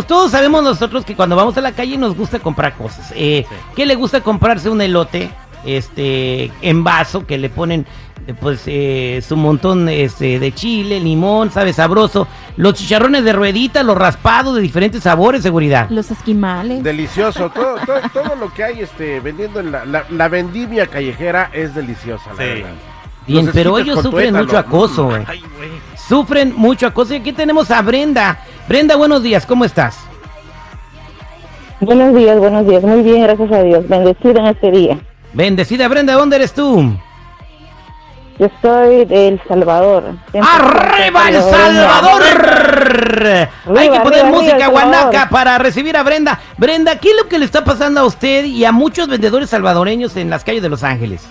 Eh, todos sabemos nosotros que cuando vamos a la calle nos gusta comprar cosas. Eh, ¿Qué le gusta comprarse un elote? Este, en vaso que le ponen eh, pues eh, su montón este, de chile, limón, sabe sabroso. Los chicharrones de ruedita, los raspados de diferentes sabores, seguridad. Los esquimales. Delicioso. todo, todo, todo lo que hay este, vendiendo en la, la, la vendimia callejera es deliciosa, la Sí. verdad. Bien, pero ellos sufren tuétano. mucho acoso. Mm. güey. Sufren mucho acoso. Y aquí tenemos a Brenda. Brenda, buenos días, ¿cómo estás? Buenos días, buenos días. Muy bien, gracias a Dios. Bendecida en este día. Bendecida Brenda, ¿dónde eres tú? Yo soy de El Salvador. ¡Arriba El Salvador! Hay que poner arriba, música guanaca para recibir a Brenda. Brenda, ¿qué es lo que le está pasando a usted y a muchos vendedores salvadoreños en las calles de Los Ángeles?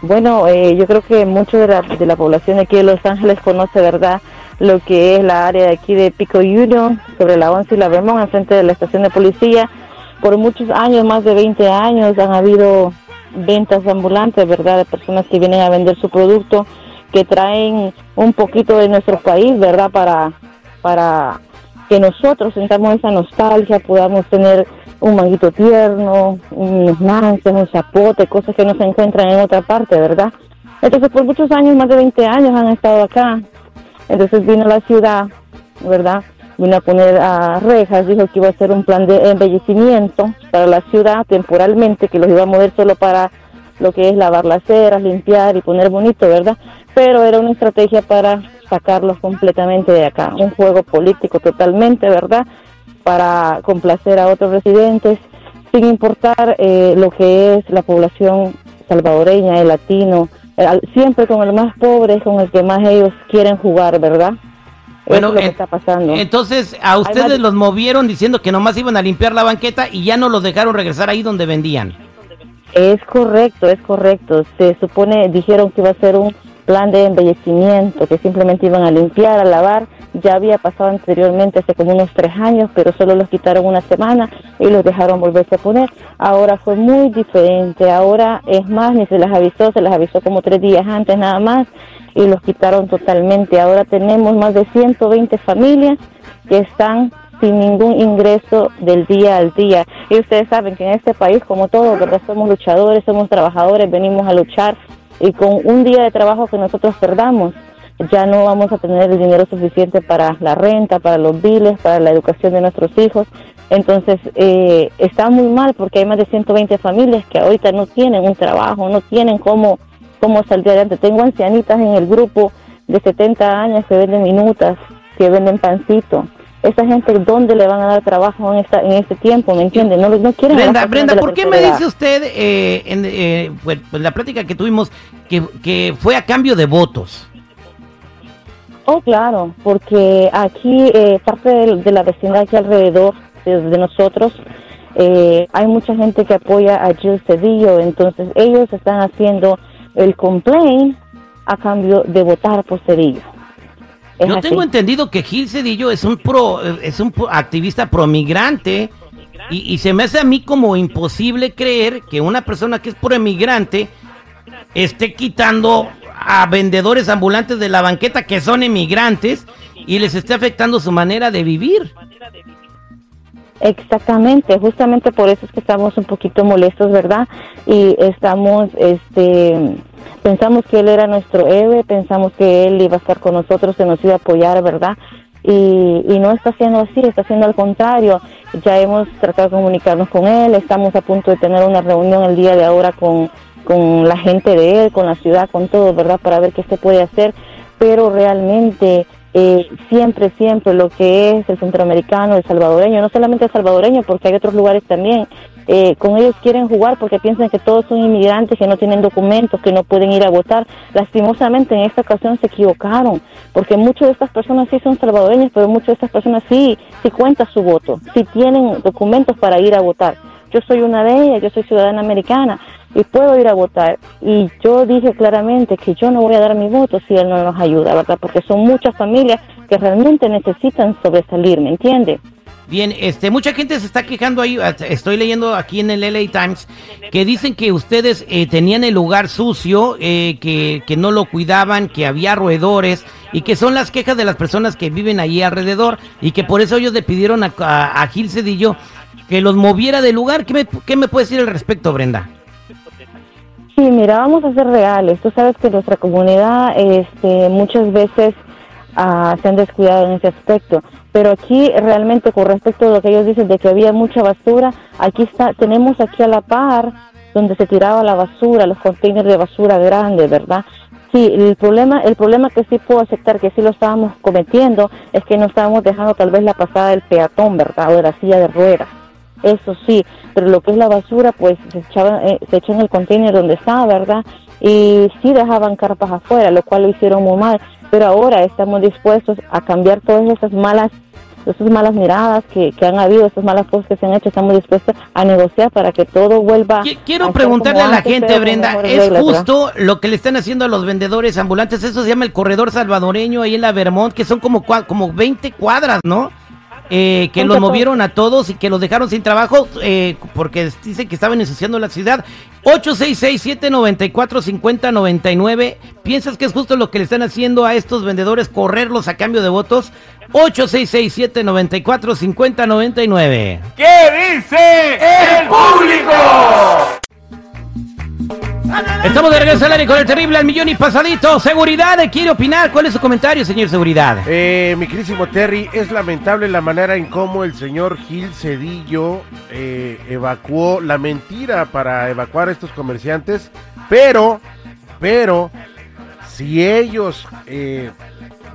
Bueno, eh, yo creo que mucho de la, de la población de aquí de Los Ángeles conoce, ¿verdad?, lo que es la área de aquí de Pico Union, sobre la 11 y la Vermont, enfrente de la estación de policía. Por muchos años, más de 20 años, han habido ventas ambulantes, ¿verdad?, de personas que vienen a vender su producto, que traen un poquito de nuestro país, ¿verdad?, para, para que nosotros sintamos esa nostalgia, podamos tener un manguito tierno, unos nances, un zapote, cosas que no se encuentran en otra parte, ¿verdad? Entonces, por muchos años, más de 20 años han estado acá. Entonces vino la ciudad, ¿verdad? Vino a poner a rejas, dijo que iba a hacer un plan de embellecimiento para la ciudad temporalmente, que los iba a mover solo para lo que es lavar las ceras, limpiar y poner bonito, ¿verdad? Pero era una estrategia para sacarlos completamente de acá, un juego político totalmente, ¿verdad? Para complacer a otros residentes, sin importar eh, lo que es la población salvadoreña, el latino, siempre con el más pobre, con el que más ellos quieren jugar, ¿verdad? Bueno, es lo que en- está pasando. Entonces, a ustedes los movieron diciendo que nomás iban a limpiar la banqueta y ya no los dejaron regresar ahí donde vendían. Es correcto, es correcto. Se supone, dijeron que iba a ser un plan de embellecimiento, que simplemente iban a limpiar, a lavar. Ya había pasado anteriormente, hace como unos tres años, pero solo los quitaron una semana y los dejaron volverse a poner. Ahora fue muy diferente. Ahora, es más, ni se les avisó, se les avisó como tres días antes nada más y los quitaron totalmente. Ahora tenemos más de 120 familias que están sin ningún ingreso del día al día. Y ustedes saben que en este país, como todos. Somos luchadores, somos trabajadores, venimos a luchar y con un día de trabajo que nosotros perdamos, ya no vamos a tener el dinero suficiente para la renta, para los biles, para la educación de nuestros hijos. Entonces, eh, está muy mal porque hay más de 120 familias que ahorita no tienen un trabajo, no tienen cómo, cómo salir adelante. Tengo ancianitas en el grupo de 70 años que venden minutas, que venden pancito. Esa gente, ¿dónde le van a dar trabajo en, esta, en este tiempo? ¿Me entienden? No, no quieren Brenda, Brenda, ¿por qué me dice usted eh, en eh, pues, pues, la plática que tuvimos que, que fue a cambio de votos? Oh, claro, porque aquí, eh, parte de, de la vecindad aquí alrededor de, de nosotros, eh, hay mucha gente que apoya a Jill Cedillo, entonces ellos están haciendo el complaint a cambio de votar por Cedillo. Es Yo así. tengo entendido que Gil Cedillo es un pro, es un pro- activista promigrante y, y se me hace a mí como imposible creer que una persona que es promigrante esté quitando a vendedores ambulantes de la banqueta que son emigrantes y les esté afectando su manera de vivir. Exactamente, justamente por eso es que estamos un poquito molestos, ¿verdad? Y estamos, este, pensamos que él era nuestro héroe, pensamos que él iba a estar con nosotros, que nos iba a apoyar, ¿verdad? Y, y no está haciendo así, está haciendo al contrario. Ya hemos tratado de comunicarnos con él, estamos a punto de tener una reunión el día de ahora con, con la gente de él, con la ciudad, con todo, ¿verdad? Para ver qué se puede hacer, pero realmente eh, siempre, siempre lo que es el centroamericano, el salvadoreño, no solamente el salvadoreño, porque hay otros lugares también, eh, con ellos quieren jugar porque piensan que todos son inmigrantes, que no tienen documentos, que no pueden ir a votar. Lastimosamente en esta ocasión se equivocaron, porque muchas de estas personas sí son salvadoreños, pero muchas de estas personas sí, sí cuenta su voto, sí tienen documentos para ir a votar. Yo soy una de ellas, yo soy ciudadana americana y puedo ir a votar. Y yo dije claramente que yo no voy a dar mi voto si él no nos ayuda, ¿verdad? Porque son muchas familias que realmente necesitan sobresalir, ¿me entiende? Bien, este, mucha gente se está quejando ahí, estoy leyendo aquí en el LA Times, que dicen que ustedes eh, tenían el lugar sucio, eh, que, que, no lo cuidaban, que había roedores, y que son las quejas de las personas que viven allí alrededor, y que por eso ellos le pidieron a, a, Gil Cedillo que los moviera del lugar. ¿Qué me, qué me puedes decir al respecto, Brenda? Sí, mira, vamos a ser reales. Tú sabes que nuestra comunidad este, muchas veces uh, se han descuidado en ese aspecto. Pero aquí realmente con respecto a lo que ellos dicen de que había mucha basura, aquí está, tenemos aquí a la par donde se tiraba la basura, los containers de basura grandes, ¿verdad? Sí, el problema, el problema que sí puedo aceptar que sí lo estábamos cometiendo es que no estábamos dejando tal vez la pasada del peatón, ¿verdad? O de la silla de ruedas. Eso sí, pero lo que es la basura, pues se echaba, eh, se echó en el container donde estaba, ¿verdad? Y sí dejaban carpas afuera, lo cual lo hicieron muy mal pero ahora estamos dispuestos a cambiar todas esas malas esas malas miradas que, han habido, esas malas cosas que se han hecho, estamos dispuestos a negociar para que todo vuelva. Quiero preguntarle a la gente, Brenda, ¿es justo lo que le están haciendo a los vendedores ambulantes? Eso se llama el corredor salvadoreño ahí en la Vermont, que son como, como 20 cuadras, ¿no? Eh, que los movieron a todos y que los dejaron sin trabajo eh, porque dicen que estaban ensuciando la ciudad. 866-794-5099. ¿Piensas que es justo lo que le están haciendo a estos vendedores, correrlos a cambio de votos? 866-794-5099. ¿Qué dice el público? Estamos de regreso al aire con el terrible al millón y pasadito. Seguridad, quiere opinar. ¿Cuál es su comentario, señor Seguridad? Eh, mi querísimo Terry, es lamentable la manera en cómo el señor Gil Cedillo eh, evacuó la mentira para evacuar a estos comerciantes, pero, pero, si ellos eh,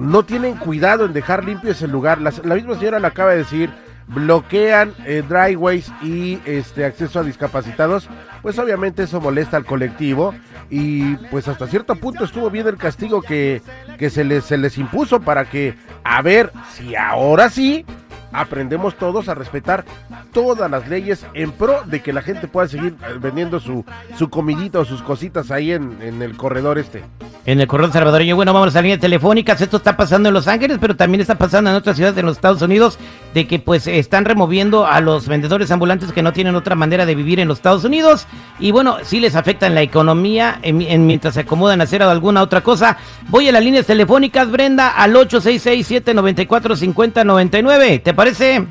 no tienen cuidado en dejar limpio ese lugar, la, misma señora lo acaba de decir, bloquean eh, driveways y este acceso a discapacitados, pues obviamente eso molesta al colectivo y pues hasta cierto punto estuvo bien el castigo que, que se, les, se les impuso para que a ver si ahora sí aprendemos todos a respetar todas las leyes en pro de que la gente pueda seguir eh, vendiendo su, su comidita o sus cositas ahí en, en el corredor este. En el corredor salvadoreño, bueno, vamos a líneas telefónicas. Esto está pasando en Los Ángeles, pero también está pasando en otras ciudades de los Estados Unidos, de que pues están removiendo a los vendedores ambulantes que no tienen otra manera de vivir en los Estados Unidos. Y bueno, sí les afecta en la economía en, mientras se acomodan a hacer alguna otra cosa. Voy a las líneas telefónicas, Brenda, al 866-794-5099. ¿Te parece?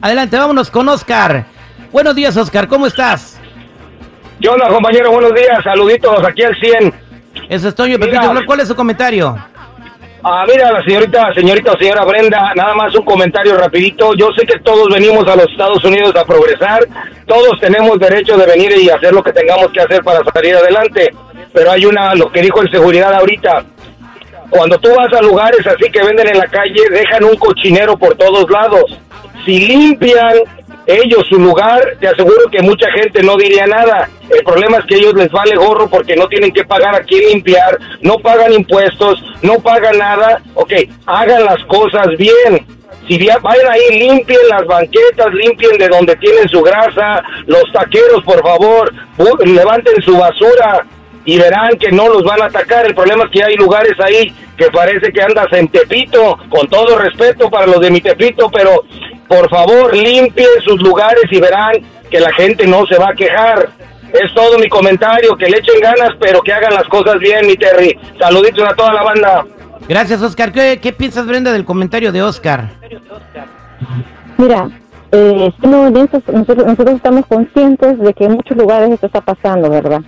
Adelante, vámonos con Oscar. Buenos días, Oscar, ¿cómo estás? ¿Qué onda, compañero? Buenos días, saluditos aquí al 100. Eso es Toño ¿cuál es su comentario? Ah, mira, la señorita, señorita o señora Brenda, nada más un comentario rapidito. Yo sé que todos venimos a los Estados Unidos a progresar, todos tenemos derecho de venir y hacer lo que tengamos que hacer para salir adelante, pero hay una, lo que dijo el seguridad ahorita, cuando tú vas a lugares así que venden en la calle, dejan un cochinero por todos lados. Si limpian ellos su lugar, te aseguro que mucha gente no diría nada. El problema es que ellos les vale gorro porque no tienen que pagar a quién limpiar, no pagan impuestos, no pagan nada. Ok, hagan las cosas bien. Si vayan ahí, limpien las banquetas, limpien de donde tienen su grasa, los taqueros, por favor, levanten su basura, y verán que no los van a atacar. El problema es que hay lugares ahí que parece que andas en Tepito, con todo respeto para los de mi Tepito, pero por favor limpien sus lugares y verán que la gente no se va a quejar. Es todo mi comentario, que le echen ganas, pero que hagan las cosas bien, mi Terry. Saluditos a toda la banda. Gracias, Oscar. ¿Qué, piensas, Brenda, del comentario de Oscar? Mira, eh, nosotros, nosotros estamos conscientes de que en muchos lugares esto está pasando, ¿verdad?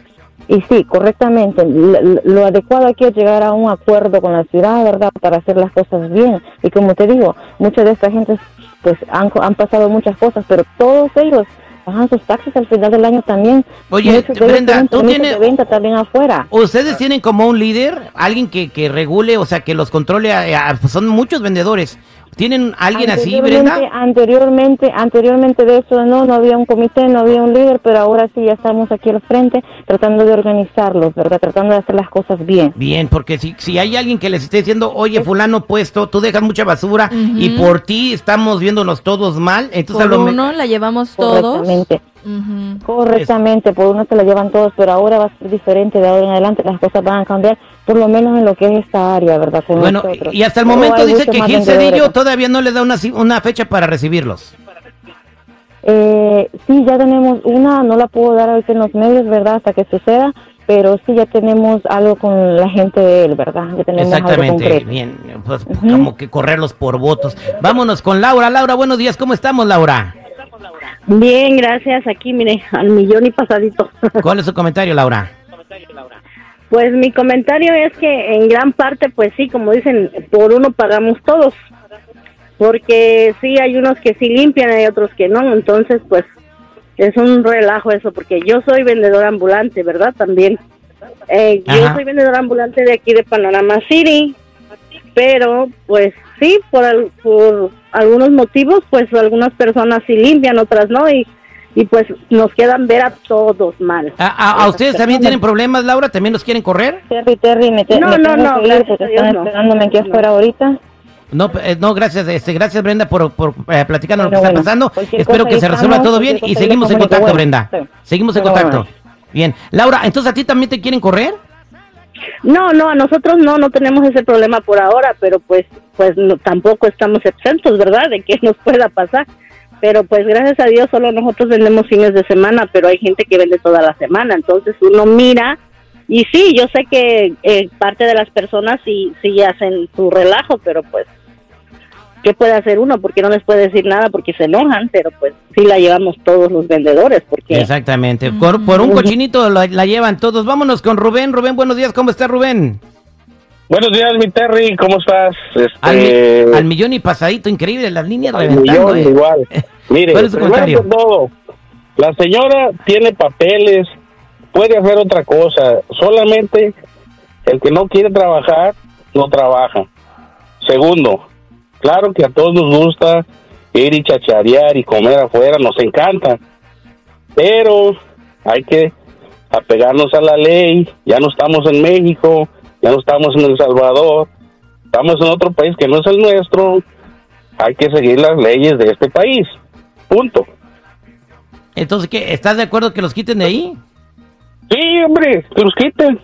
Y sí, correctamente, lo, adecuado aquí es llegar a un acuerdo con la ciudad, ¿verdad?, para hacer las cosas bien. Y como te digo, mucha de esta gente, pues han, han pasado muchas cosas, pero todos ellos bajan sus taxis al final del año también. Oye, Brenda, tú tienes... venta también afuera. ¿Ustedes tienen como un líder, alguien que, que regule, o sea, que los controle? Pues son muchos vendedores. ¿Tienen alguien así, Brenda? Anteriormente, anteriormente de eso no, no había un comité, no había un líder, pero ahora sí ya estamos aquí al frente tratando de organizarlos, ¿verdad? Tratando de hacer las cosas bien. Bien, porque si, si hay alguien que les esté diciendo, oye, fulano puesto, tú dejas mucha basura y por ti estamos viéndonos todos mal, entonces por uno la llevamos todos. Correctamente, por uno se la llevan todos, pero ahora va a ser diferente, de ahora en adelante las cosas van a cambiar, por lo menos en lo que es esta área, ¿verdad? Con Bueno, nosotros. y hasta el momento dice que Gil. Cedillo todavía no le da una, una fecha para recibirlos. Eh, sí, ya tenemos una, no la puedo dar ahorita en los medios, ¿verdad? Hasta que suceda, pero sí ya tenemos algo con la gente de él, ¿verdad? Ya tenemos algo Exactamente, concreto. bien, pues como que correrlos por votos. Vámonos con Laura. Laura, buenos días, ¿cómo estamos, Laura? Bien, gracias. Aquí, mire, al millón y pasadito. ¿Cuál es su comentario, Laura? Pues mi comentario es que en gran parte, pues sí, como dicen, por uno pagamos todos. Porque sí, hay unos que sí limpian, hay otros que no. Entonces, pues es un relajo eso, porque yo soy vendedora ambulante, ¿verdad? También. Eh, yo soy vendedora ambulante de aquí de Panorama City. Pero, pues sí, por, al- por algunos motivos, pues algunas personas sí limpian, otras no. Y, y pues nos quedan ver a todos mal. ¿A, a- a ustedes también tienen problemas, Laura? ¿También los quieren correr? Terry, Terry, me, te- No, me no, tengo no, que ir gracias porque están no. esperándome aquí afuera ahorita. No, eh, no, gracias, este, gracias Brenda por, por eh, platicarnos lo que Bueno, está pasando. Espero que se resuelva estamos, todo bien y seguimos en contacto, Bueno, Brenda. sí. Seguimos en contacto. bueno. Bien. Laura, entonces a ti también te quieren correr? No, no, a nosotros no, no tenemos ese problema por ahora, pero pues, pues no, tampoco estamos exentos, ¿verdad? De que nos pueda pasar. Pero pues gracias a Dios solo nosotros vendemos fines de semana, pero hay gente que vende toda la semana, entonces uno mira y sí, yo sé que eh, parte de las personas sí, sí hacen su relajo, pero pues, ¿qué puede hacer uno? Porque no les puede decir nada porque se enojan, pero pues sí la llevamos todos los vendedores, porque Exactamente. Por, por un cochinito la, la llevan todos. Vámonos con Rubén. Rubén, buenos días. ¿Cómo está Rubén? Buenos días, mi Terry, ¿cómo estás? Al, mi- Este, al millón y pasadito, increíble, las líneas al reventando. millón eh. igual. Mire, ¿Cuál es su comentario? todo, la señora tiene papeles, puede hacer otra cosa, solamente el que no quiere trabajar, no trabaja. Segundo, claro que a todos nos gusta ir y chacharear y comer afuera, nos encanta, pero hay que apegarnos a la ley, ya no estamos en México, ya no estamos en El Salvador, estamos en otro país que no es el nuestro, hay que seguir las leyes de este país, punto. Entonces, ¿qué? ¿Estás de acuerdo que los quiten de ahí? Sí, hombre, que los quiten.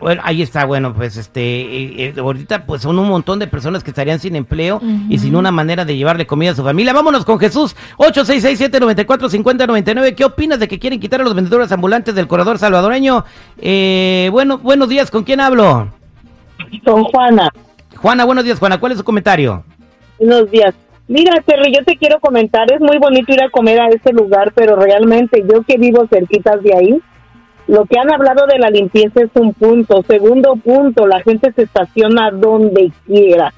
Bueno, ahí está, bueno, pues este, eh, eh, ahorita pues son un montón de personas que estarían sin empleo y sin una manera de llevarle comida a su familia. Vámonos con Jesús, 8667-945099. ¿Qué opinas de que quieren quitar a los vendedores ambulantes del corredor salvadoreño? Eh, bueno, buenos días, ¿con quién hablo? Con Juana. Juana, buenos días, Juana, ¿cuál es su comentario? Buenos días. Mira, Terry, yo te quiero comentar, es muy bonito ir a comer a ese lugar, pero realmente yo que vivo cerquitas de ahí, lo que han hablado de la limpieza es un punto. Segundo punto, la gente se estaciona donde quiera.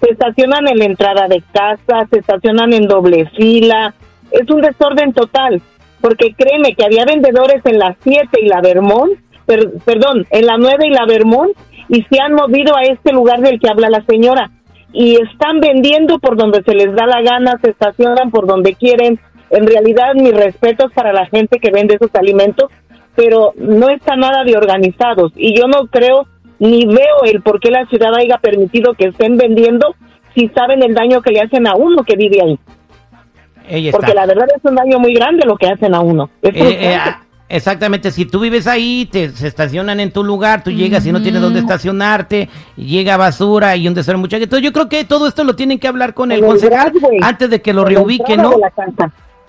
Se estacionan en la entrada de casa, se estacionan en doble fila. Es un desorden total, porque créeme que había vendedores en la 7 y la Vermont, per- perdón, en la 9 y la Vermont, y se han movido a este lugar del que habla la señora y están vendiendo por donde se les da la gana, se estacionan por donde quieren. En realidad, mis respetos para la gente que vende esos alimentos, pero no está nada de organizados. Y yo no creo ni veo el por qué la ciudad haya permitido que estén vendiendo si saben el daño que le hacen a uno que vive ahí. Ella está. Porque la verdad es un daño muy grande lo que hacen a uno. Es Eh, eh, ah, exactamente, si tú vives ahí, te se estacionan en tu lugar, tú llegas y no tienes dónde estacionarte, y llega basura y un desorden mucho. Entonces yo creo que todo esto lo tienen que hablar con el En el concejal antes de que lo reubiquen, ¿no?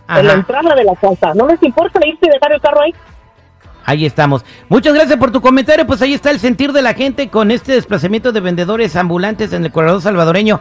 En la entrada de la casa. ¿No les importa irse y dejar el carro ahí? Ahí estamos. Muchas gracias por tu comentario. Pues ahí está el sentir de la gente con este desplazamiento de vendedores ambulantes en el corredor salvadoreño.